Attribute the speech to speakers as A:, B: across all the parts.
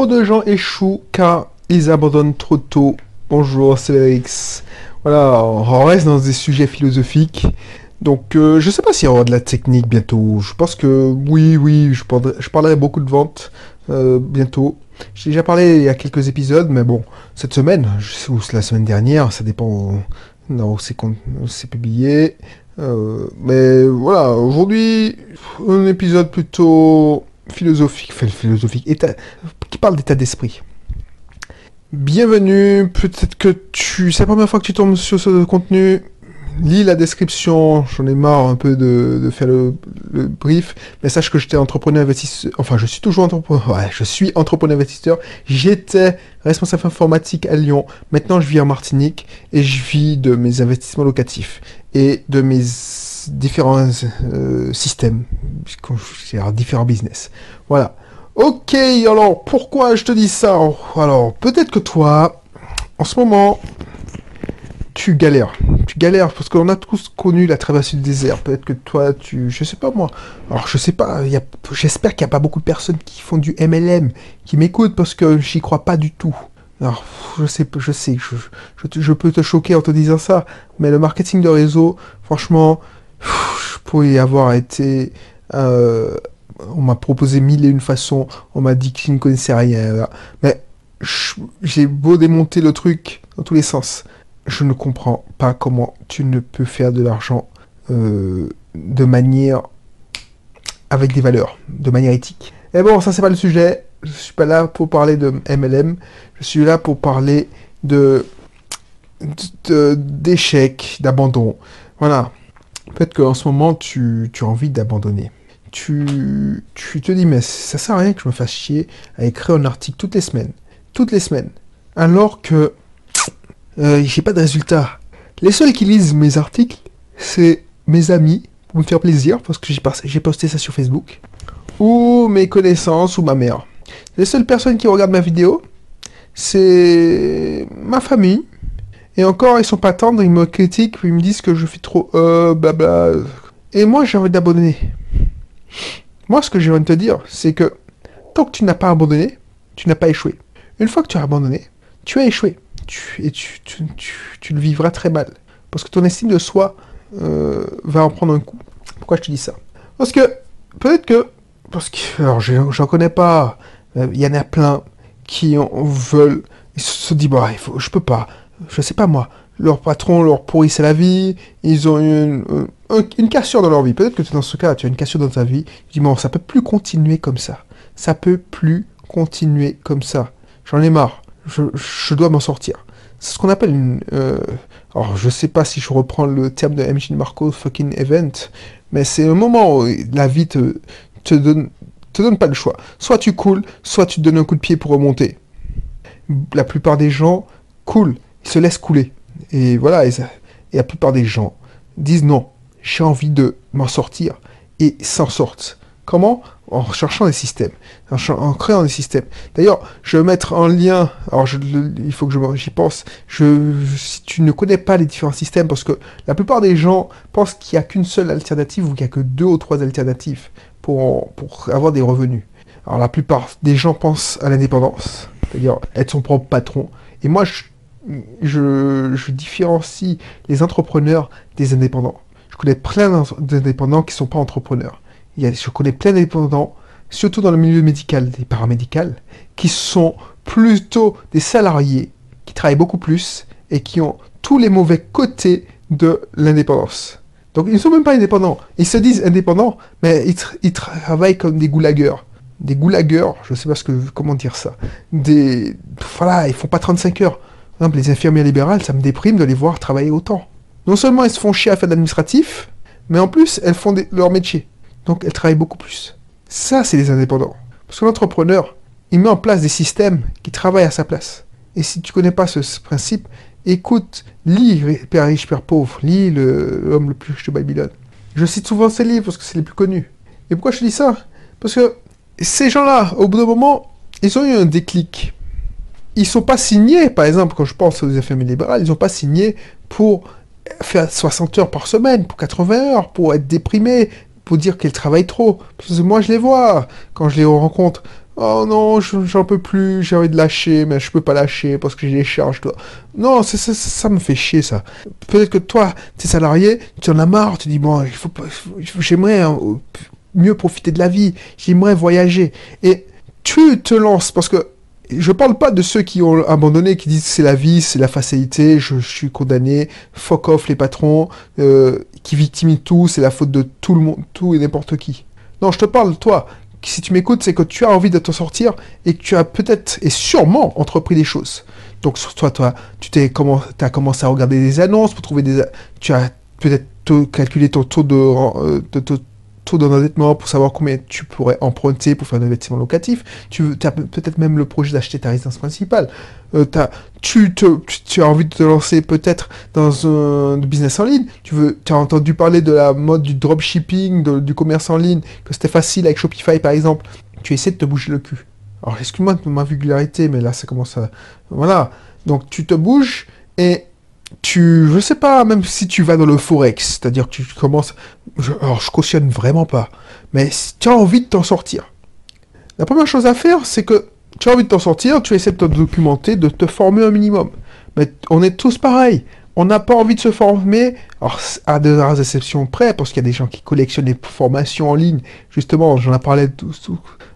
A: Trop de gens échouent car ils abandonnent trop tôt. Bonjour, c'est. Voilà, on reste dans des sujets philosophiques. Donc, euh, je sais pas s'il y aura de la technique bientôt. Je pense que oui, oui, je parlerai, je parlerai beaucoup de ventes euh, bientôt. J'ai déjà parlé il y a quelques épisodes, mais bon, cette semaine, ou la semaine dernière, ça dépend non, c'est c'est publié. Euh, mais voilà, aujourd'hui, un épisode plutôt philosophique, philosophique, qui parle d'état d'esprit. Bienvenue, peut-être que tu, c'est la première fois que tu tombes sur ce contenu, lis la description, j'en ai marre un peu de, de faire le, le, brief, mais sache que j'étais entrepreneur investisseur, enfin je suis toujours entrepreneur, ouais, je suis entrepreneur investisseur, j'étais responsable informatique à Lyon, maintenant je vis en Martinique et je vis de mes investissements locatifs et de mes différents euh, systèmes, différents business. Voilà. Ok, alors pourquoi je te dis ça? Alors peut-être que toi, en ce moment, tu galères. Tu galères parce qu'on a tous connu la traversée du désert. Peut-être que toi, tu. Je sais pas moi. Alors, je sais pas. J'espère qu'il n'y a pas beaucoup de personnes qui font du MLM, qui m'écoutent parce que j'y crois pas du tout. Alors, je sais, je sais, je, je, peux te choquer en te disant ça, mais le marketing de réseau, franchement, je pourrais y avoir été. Euh, on m'a proposé mille et une façons, on m'a dit que je ne connaissais rien. Mais j'ai beau démonter le truc dans tous les sens je ne comprends pas comment tu ne peux faire de l'argent euh, de manière avec des valeurs, de manière éthique. Et bon, ça c'est pas le sujet. Je suis pas là pour parler de MLM. Je suis là pour parler de d'échecs, d'abandon. Voilà. Peut-être qu'en ce moment tu, tu as envie d'abandonner. Tu, tu te dis mais ça sert à rien que je me fasse chier à écrire un article toutes les semaines. Toutes les semaines. Alors que euh, j'ai pas de résultats. Les seuls qui lisent mes articles, c'est mes amis, pour me faire plaisir, parce que j'ai posté ça sur Facebook, ou mes connaissances, ou ma mère. Les seules personnes qui regardent ma vidéo, c'est ma famille. Et encore, ils sont pas tendres, ils me critiquent, ils me disent que je fais trop euh. Et moi, j'ai envie d'abandonner. Moi, ce que j'ai envie de te dire, c'est que tant que tu n'as pas abandonné, tu n'as pas échoué. Une fois que tu as abandonné, tu as échoué tu, et tu, le vivras très mal. Parce que ton estime de soi euh, va en prendre un coup. Pourquoi je te dis ça? Parce que, peut-être que, parce que, alors j'en connais pas, euh, il y en a plein qui en veulent, ils se disent, bah, il faut, je peux pas, je sais pas moi, leur patron leur pourrissait la vie, ils ont une, une, une cassure dans leur vie. Peut-être que dans ce cas, tu as une cassure dans ta vie, tu dis, bon, ça peut plus continuer comme ça. Ça peut plus continuer comme ça. J'en ai marre je, dois m'en sortir. C'est ce qu'on appelle une... Euh, alors, je sais pas si je reprends le terme de MJ Marco fucking event, mais c'est un moment où la vie te, te, donne, te donne pas le choix. Soit tu coules, soit tu te donnes un coup de pied pour remonter. La plupart des gens coulent, ils se laissent couler. Et voilà, et, la plupart des gens disent non, j'ai envie de m'en sortir, et s'en sortent. Comment? En cherchant des systèmes, en, créant des systèmes. D'ailleurs, je vais mettre en lien, alors il faut que j'y pense, je, si tu ne connais pas les différents systèmes, parce que la plupart des gens pensent qu'il n'y a qu'une seule alternative ou qu'il n'y a que deux ou trois alternatives pour, pour avoir des revenus. Alors la plupart des gens pensent à l'indépendance, c'est-à-dire être son propre patron. Et moi, je, je, différencie les entrepreneurs des indépendants. Je connais plein d'indépendants qui ne sont pas entrepreneurs je connais plein d'indépendants, surtout dans le milieu médical et paramédical, qui sont plutôt des salariés, qui travaillent beaucoup plus et qui ont tous les mauvais côtés de l'indépendance. Donc ils ne sont même pas indépendants. Ils se disent indépendants, mais ils, travaillent comme des goulagueurs. Des goulagueurs, je ne sais pas ce que, comment dire ça. Des, voilà, ils font pas 35 heures. Les infirmières libérales, ça me déprime de les voir travailler autant. Non seulement elles se font chier à faire de l'administratif, mais en plus elles font leur métier. Donc elle travaille beaucoup plus. Ça, c'est les indépendants. Parce que l'entrepreneur, il met en place des systèmes qui travaillent à sa place. Et si tu connais pas ce, principe, écoute, lis Père riche, Père pauvre, lis L'homme le, plus riche de Babylone. Je cite souvent ces livres parce que c'est les plus connus. Et pourquoi je dis ça? Parce que ces gens-là, au bout d'un moment, ils ont eu un déclic. Ils sont pas signés, par exemple, quand je pense aux infirmiers libérales, ils n'ont pas signé pour faire 60 heures par semaine, pour 80 heures, pour être déprimés, pour dire qu'elles travaillent trop. Moi, je les vois quand je les rencontre. oh non, je- j'en peux plus, j'ai envie de lâcher, mais je peux pas lâcher parce que j'ai des charges. toi. Non, ça, me fait chier ça. Peut-être que toi, t'es salarié, tu en as marre, tu dis bon, il faut faut- j'aimerais hein, mieux profiter de la vie, j'aimerais voyager. Et tu te lances parce que je parle pas de ceux qui ont abandonné, qui disent c'est la vie, c'est la facilité, je, suis condamné, fuck off les patrons, euh, qui victimisent tout, c'est la faute de tout le monde, tout et n'importe qui. Non, je te parle, toi, si tu m'écoutes, c'est que tu as envie de t'en sortir et que tu as peut-être et sûrement entrepris des choses. Donc, sur toi, toi, tu t'es comment, as commencé à regarder des annonces pour trouver des, tu as peut-être calculé ton taux de, euh, de- taux d'endettement pour savoir combien tu pourrais emprunter pour faire un investissement locatif. Tu as peut-être même le projet d'acheter ta résidence principale. Euh, tu, tu, as envie de te lancer peut-être dans un business en ligne. Tu veux, as entendu parler de la mode du dropshipping, du commerce en ligne, que c'était facile avec Shopify par exemple. Tu essaies de te bouger le cul. Alors excuse-moi de ma vulgarité, mais là ça commence à... Voilà. Donc tu te bouges et tu, je sais pas, même si tu vas dans le forex, c'est-à-dire que tu commences, alors je cautionne vraiment pas, mais si tu as envie de t'en sortir, la première chose à faire, c'est que tu as envie de t'en sortir, tu essaies de te documenter, de te former un minimum. Mais on est tous pareils. On n'a pas envie de se former, alors à de rares exceptions près, parce qu'il y a des gens qui collectionnent les formations en ligne. Justement, j'en ai parlé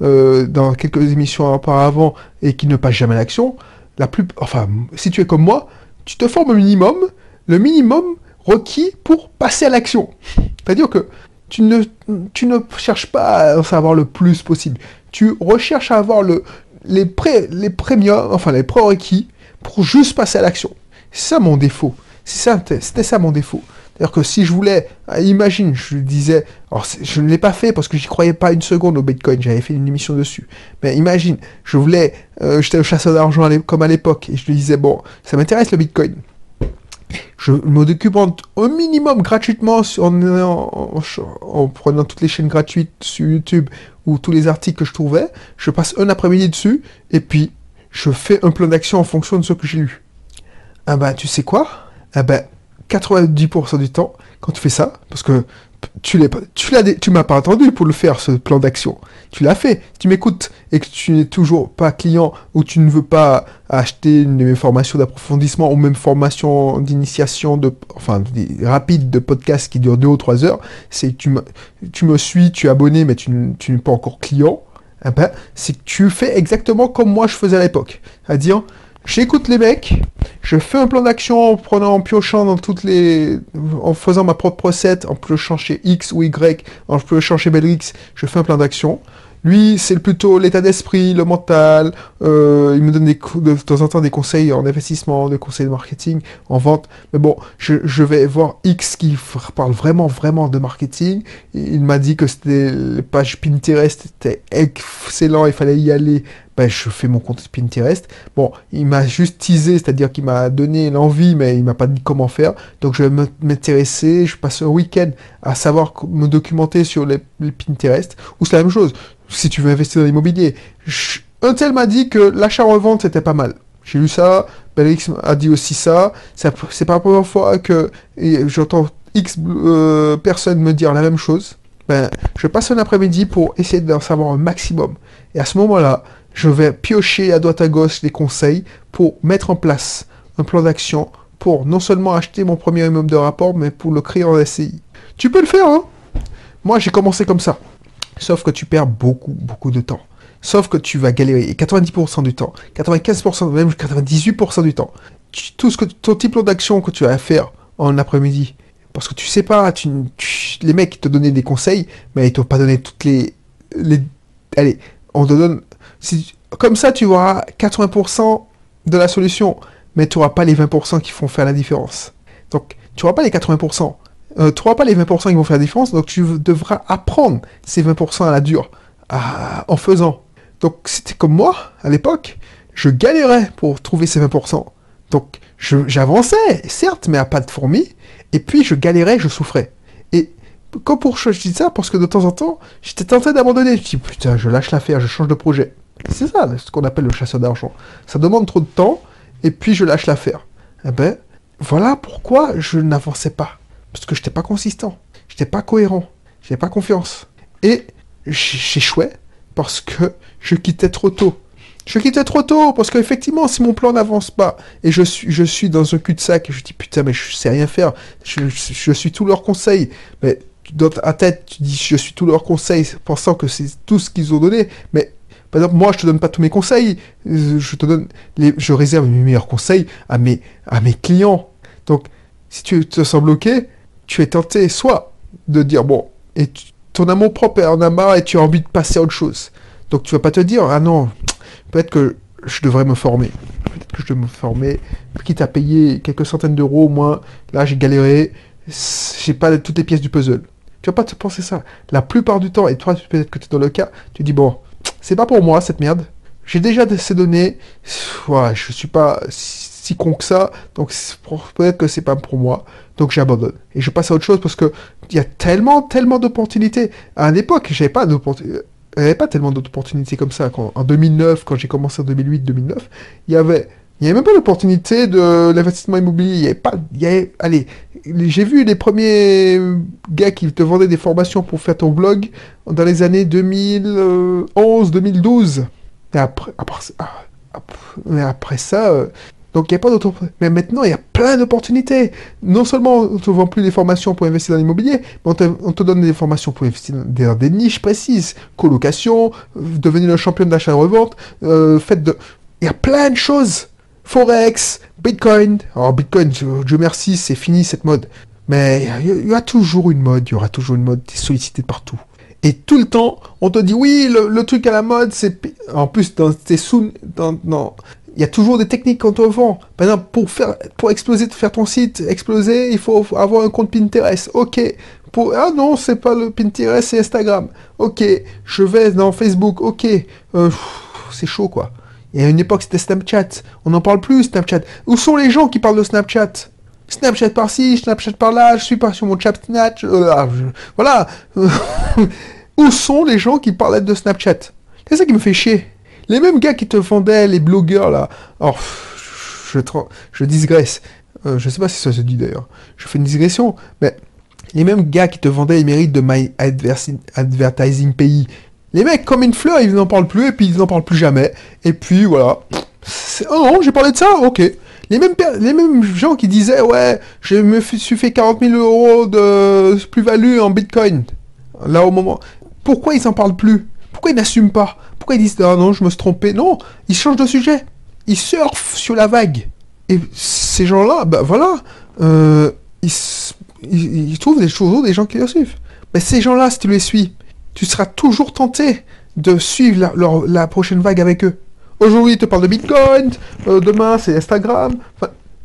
A: euh, dans quelques émissions auparavant et qui ne passent jamais à l'action. La plus, enfin, si tu es comme moi, tu te formes au minimum, le minimum requis pour passer à l'action. C'est-à-dire que tu ne, cherches pas à en savoir le plus possible. Tu recherches à avoir le, les, pré, les premiums, enfin les prérequis pour juste passer à l'action. C'est ça mon défaut. C'est ça, c'était ça mon défaut. C'est-à-dire que si je voulais, euh, imagine, je disais, alors je ne l'ai pas fait parce que j'y croyais pas une seconde au Bitcoin, j'avais fait une émission dessus. Mais imagine, je voulais, euh, j'étais chasseur d'argent comme à l'époque, et je lui disais, bon, ça m'intéresse le Bitcoin. Je me documente au minimum gratuitement en, en- en- en prenant toutes les chaînes gratuites sur YouTube ou tous les articles que je trouvais. Je passe un après-midi dessus et puis je fais un plan d'action en fonction de ce que j'ai lu. Ah bah tu sais quoi? Ah bah 90% du temps, quand tu fais ça, parce que tu pas- tu l'as, tu m'as pas attendu pour le faire ce plan d'action. Tu l'as fait. Tu m'écoutes et que tu n'es toujours pas client ou tu ne veux pas acheter une de mes formations d'approfondissement ou même formation d'initiation de, enfin, rapide de podcast qui dure 2 ou 3 heures, c'est tu me, tu me suis, tu es abonné, mais tu, n'es pas encore client. Eh ben, c'est que tu fais exactement comme moi je faisais à l'époque. C'est-à-dire, j'écoute les mecs, je fais un plan d'action en prenant, en piochant dans toutes les, en faisant ma propre recette, en piochant chez X ou Y, en piochant chez Belrix, je fais un plan d'action. Lui, c'est plutôt l'état d'esprit, le mental. euh, il me donne des de, temps en temps des conseils en investissement, des conseils de marketing, en vente. Mais bon, je, je vais voir X qui parle vraiment, vraiment de marketing. Il m'a dit que c'était les pages Pinterest étaient excellent, il fallait y aller. Ben, je fais mon compte Pinterest. Bon, il m'a juste teasé, c'est-à-dire qu'il m'a donné l'envie, mais il m'a pas dit comment faire. Donc je vais m'intéresser, je passe un week-end à savoir me documenter sur les, Pinterest. Ou c'est la même chose, si tu veux investir dans l'immobilier. Un tel m'a dit que l'achat-revente c'était pas mal. J'ai lu ça, Belrix a dit aussi ça. C'est pas la première fois que j'entends X euh, personnes me dire la même chose. Ben, je passe un après-midi pour essayer d'en savoir un maximum. Et à ce moment-là, je vais piocher à droite à gauche des conseils pour mettre en place un plan d'action pour non seulement acheter mon premier immeuble de rapport, mais pour le créer en SCI. Tu peux le faire, hein Moi, j'ai commencé comme ça. Sauf que tu perds beaucoup, beaucoup de temps. Sauf que tu vas galérer. Et 90% du temps, 95%, même 98% du temps, tout ce que ton petit plan d'action que tu vas faire en après-midi, parce que tu sais pas, tu, tu- les mecs te donnaient des conseils, mais ils t'ont pas donné toutes les, les, allez, on te donne, si, comme ça tu auras 80% de la solution, mais tu n'auras pas les 20% qui font faire la différence. Donc, tu n'auras pas les 80%. Euh, tu n'auras pas les 20% qui vont faire la différence, donc tu devras apprendre ces 20% à la dure, en faisant. Donc, c'était comme moi, à l'époque, je galérais pour trouver ces 20%. Donc, j'avançais, certes, mais à pas de fourmi, et puis je galérais, je souffrais. Et comme pour je dis ça, parce que de temps en temps, j'étais tenté d'abandonner. Je dis, putain, je lâche l'affaire, je change de projet. C'est ça, ce qu'on appelle le chasseur d'argent. Ça demande trop de temps, et puis je lâche l'affaire. Eh ben, voilà pourquoi je n'avançais pas. Parce que je n'étais pas consistant, je n'étais pas cohérent, je n'avais pas confiance. Et j'échouais parce que je quittais trop tôt. Je quittais trop tôt parce qu'effectivement, si mon plan n'avance pas et je suis, je suis dans un cul-de-sac et je dis putain, mais je sais rien faire, je, suis tous leurs conseils, mais dans ta tête, tu dis je suis tous leurs conseils pensant que c'est tout ce qu'ils ont donné, mais par exemple, moi, je te donne pas tous mes conseils, je te donne, je réserve mes meilleurs conseils à mes, à mes clients. Donc, si tu te sens bloqué, tu es tenté soit de dire bon, et ton amour propre en a marre et tu as envie de passer à autre chose. Donc tu vas pas te dire ah non, peut-être que je devrais me former. Peut-être que je devrais me former, quitte à payer quelques centaines d'euros au moins. Là, j'ai galéré, j'ai pas toutes les pièces du puzzle. Tu vas pas te penser ça. La plupart du temps, et toi, peut-être que tu es dans le cas, tu dis bon, c'est pas pour moi cette merde. J'ai déjà ces données. Ouais, je suis pas si con que ça, donc peut-être que c'est pas pour moi. Donc j'abandonne. Et je passe à autre chose parce que il y a tellement, tellement d'opportunités. À une époque, j'avais pas pas tellement d'opportunités comme ça. en 2009, quand j'ai commencé en 2008-2009, il y avait, il n'y avait même pas l'opportunité de l'investissement immobilier. Il y avait pas, il y avait, allez, j'ai vu les premiers gars qui te vendaient des formations pour faire ton blog dans les années 2011, 2012. Et après, après, après ça, euh, donc il n'y a pas d'autres. Mais maintenant, il y a plein d'opportunités. Non seulement on ne te vend plus des formations pour investir dans l'immobilier, mais on te, donne des formations pour investir dans des, niches précises. Colocation, euh, devenir le champion d'achat-revente, euh, faites de. Il y a plein de choses. Forex, Bitcoin. Alors Bitcoin, Dieu merci, c'est fini cette mode. Mais il y, a toujours une mode, il y aura toujours une mode, tu es sollicité partout. Et tout le temps, on te dit oui, le, truc à la mode, c'est. En plus, dans tes sous. Dans, il y a toujours des techniques quand on vend. Par exemple, pour faire, pour exploser, faire ton site exploser, il faut avoir un compte Pinterest. Ok. Pour, ah non, c'est pas le Pinterest, c'est Instagram. Ok. Je vais dans Facebook. Ok. Euh, c'est chaud, quoi. Y a une époque, c'était Snapchat. On n'en parle plus, Snapchat. Où sont les gens qui parlent de Snapchat? Snapchat par-ci, Snapchat par-là, je suis pas sur mon chat Snatch. Euh, voilà. Où sont les gens qui parlaient de Snapchat? C'est ça qui me fait chier. Les mêmes gars qui te vendaient, les blogueurs là. Alors, je, je digresse. Euh, je sais pas si ça se dit d'ailleurs. Je fais une digression. Mais les mêmes gars qui te vendaient les mérites de My Advertising Pays. Les mecs, comme une fleur, ils n'en parlent plus et puis ils n'en parlent plus jamais. Et puis voilà. Oh non, j'ai parlé de ça Ok. Les mêmes, les mêmes gens qui disaient Ouais, je me suis fait 40 000 euros de plus-value en bitcoin. Là au moment. Pourquoi ils n'en parlent plus? Pourquoi ils n'assument pas? Pourquoi ils disent ah non, je me suis trompé? Non, ils changent de sujet. Ils surfent sur la vague. Et ces gens-là, ben voilà, euh, ils, trouvent des choses, des gens qui les suivent. Mais ces gens-là, si tu les suis, tu seras toujours tenté de suivre la, prochaine vague avec eux. Aujourd'hui, ils te parlent de Bitcoin, euh, demain, c'est Instagram.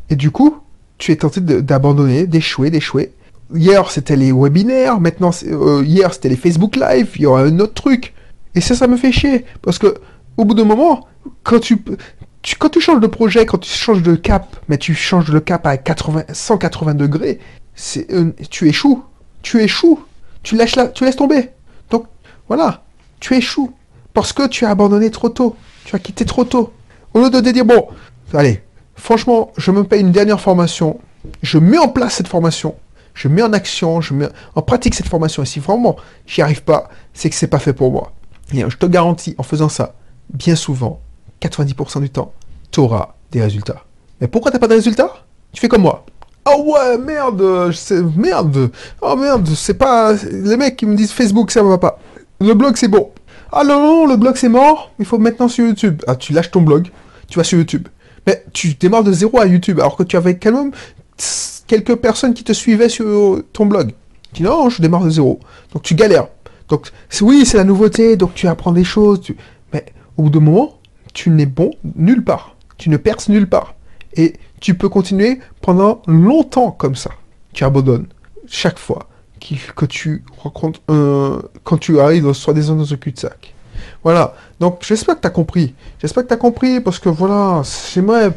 A: et du coup, tu es tenté d'abandonner, d'échouer, d'échouer. Hier, c'était les webinaires, maintenant, euh, hier, c'était les Facebook Live, il y aura un autre truc. Et ça, ça me fait chier. Parce que, au bout d'un moment, quand tu, changes de projet, quand tu changes de cap, mais tu changes le cap à 80, 180 degrés, c'est, tu échoues. Tu échoues. Tu, lâches la, tu laisses tomber. Voilà. Tu échoues. Parce que tu as abandonné trop tôt. Tu as quitté trop tôt. Au lieu de te dire, bon, allez, franchement, je me paye une dernière formation. Je mets en place cette formation. Je mets en action, je mets en pratique cette formation. Et si vraiment j'y arrive pas, c'est que c'est pas fait pour moi. Et je te garantis, en faisant ça, bien souvent, 90% du temps, tu auras des résultats. Mais pourquoi t'as pas de résultats? Tu fais comme moi. Oh ouais, merde, merde. Oh merde, c'est pas les mecs qui me disent Facebook ça va pas. Le blog c'est bon. Ah non non, le blog c'est mort. Il faut maintenant sur YouTube. Ah tu lâches ton blog, tu vas sur YouTube. Mais tu démarres de zéro à YouTube alors que tu avais quand même quelques personnes qui te suivaient sur ton blog. Tu dis non, je démarre de zéro. Donc tu galères. Donc, oui, c'est la nouveauté, donc tu apprends des choses, mais au bout d'un moment, tu n'es bon nulle part. Tu ne perces nulle part. Et tu peux continuer pendant longtemps comme ça. Tu abandonnes chaque fois que tu rencontres quand tu arrives soit des zones dans un cul-de-sac. Voilà. Donc, j'espère que tu as compris. J'espère que tu as compris parce que voilà, j'aimerais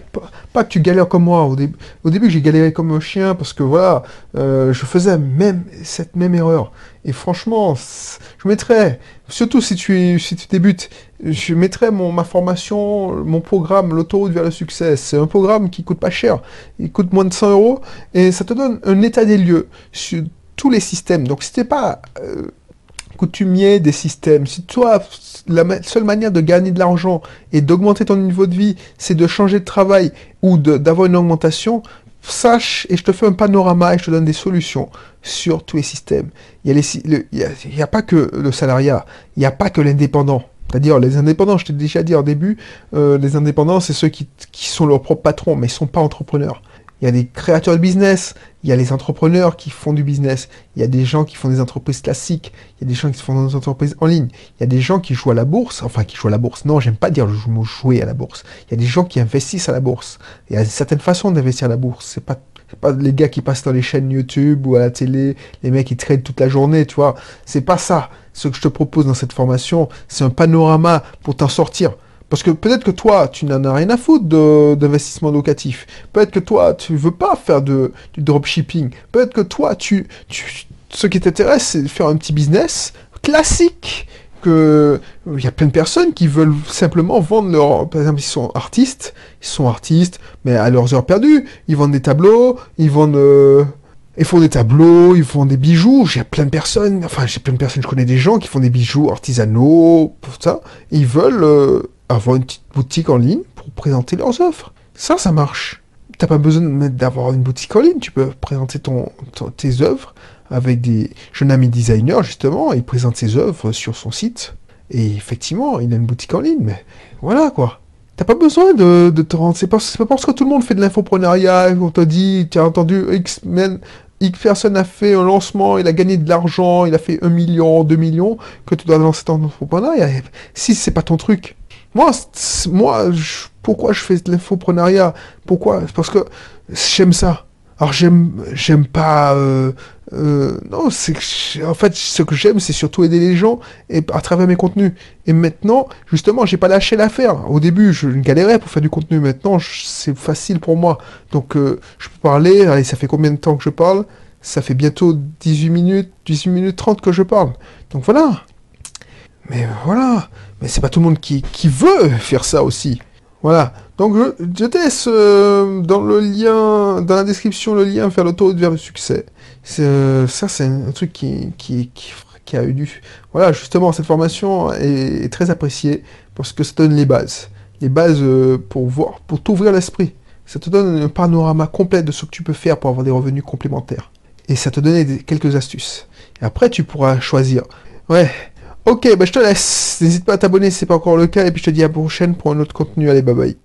A: pas, que tu galères comme moi. Au, au début, j'ai galéré comme un chien parce que voilà, euh, je faisais même cette même erreur. Et franchement, je mettrais, surtout si tu, si tu débutes, je mettrais mon, ma formation, mon programme, l'autoroute vers le succès. C'est un programme qui coûte pas cher. Il coûte moins de 100 euros et ça te donne un état des lieux tous les systèmes. Donc, si pas. Euh, coutumier des systèmes. Si toi, la seule manière de gagner de l'argent et d'augmenter ton niveau de vie, c'est de changer de travail ou d'avoir une augmentation, sache, et je te fais un panorama et je te donne des solutions sur tous les systèmes. Il n'y a, pas que le salariat, il n'y a pas que l'indépendant. C'est-à-dire les indépendants, je t'ai déjà dit au début, euh, les indépendants, c'est ceux qui, qui, sont leurs propres patrons, mais ils ne sont pas entrepreneurs. Il y a des créateurs de business, il y a les entrepreneurs qui font du business, il y a des gens qui font des entreprises classiques, il y a des gens qui font des entreprises en ligne, il y a des gens qui jouent à la bourse, enfin qui jouent à la bourse. Non, j'aime pas dire le mot jouer à la bourse. Il y a des gens qui investissent à la bourse. Il y a certaines façons d'investir à la bourse. C'est pas pas les gars qui passent dans les chaînes YouTube ou à la télé, les mecs qui traitent toute la journée, tu vois. C'est pas ça. Ce que je te propose dans cette formation, c'est un panorama pour t'en sortir. Parce que peut-être que toi, tu n'en as rien à foutre d'investissement locatif. Peut-être que toi, tu veux pas faire de, du dropshipping. Peut-être que toi, tu, ce qui t'intéresse, c'est de faire un petit business classique il y a plein de personnes qui veulent simplement vendre leur... Par exemple, ils sont artistes, ils sont artistes, mais à leurs heures perdues, ils vendent des tableaux, ils vendent... Euh, ils font des tableaux, ils font des bijoux. J'ai plein de personnes, enfin j'ai plein de personnes, je connais des gens qui font des bijoux artisanaux, pour ça. ils veulent euh, avoir une petite boutique en ligne pour présenter leurs offres. Ça, ça marche. T'as pas besoin d'avoir une boutique en ligne, tu peux présenter ton tes œuvres avec des jeunes amis designers, justement, il présente ses œuvres sur son site. Et effectivement, il a une boutique en ligne, mais voilà quoi. T'as pas besoin de, te rendre. C'est pas, pas parce que tout le monde fait de l'infoprenariat, on t'a dit, tu as entendu, X, men, X personne a fait un lancement, il a gagné de l'argent, il a fait un million, deux millions, que tu dois lancer ton infoprenariat. Si c'est pas ton truc. Moi, moi pourquoi je fais de l'infoprenariat? Pourquoi? Parce que j'aime ça. Alors j'aime, j'aime pas. Euh, euh, non, c'est en fait ce que j'aime, c'est surtout aider les gens et à travers mes contenus. Et maintenant, justement, j'ai pas lâché l'affaire. Au début, je galérais pour faire du contenu. Maintenant, c'est facile pour moi. Donc, euh, je peux parler. Allez, ça fait combien de temps que je parle? Ça fait bientôt 18 minutes, 18 minutes 30 que je parle. Donc voilà. Mais voilà. Mais c'est pas tout le monde qui, qui veut faire ça aussi. Voilà. Donc je, te laisse euh, dans le lien, dans la description, le lien vers l'autoroute vers le succès. Euh, ça, c'est un, truc qui, qui, qui, a eu du... Voilà, justement, cette formation est, très appréciée parce que ça donne les bases. Les bases euh, pour voir, pour t'ouvrir l'esprit. Ça te donne un panorama complet de ce que tu peux faire pour avoir des revenus complémentaires. Et ça te donne quelques astuces. Et après, tu pourras choisir. Ouais, Ok, bah je te laisse. N'hésite pas à t'abonner si c'est pas encore le cas. Et puis je te dis à la prochaine pour un autre contenu. Allez, bye bye.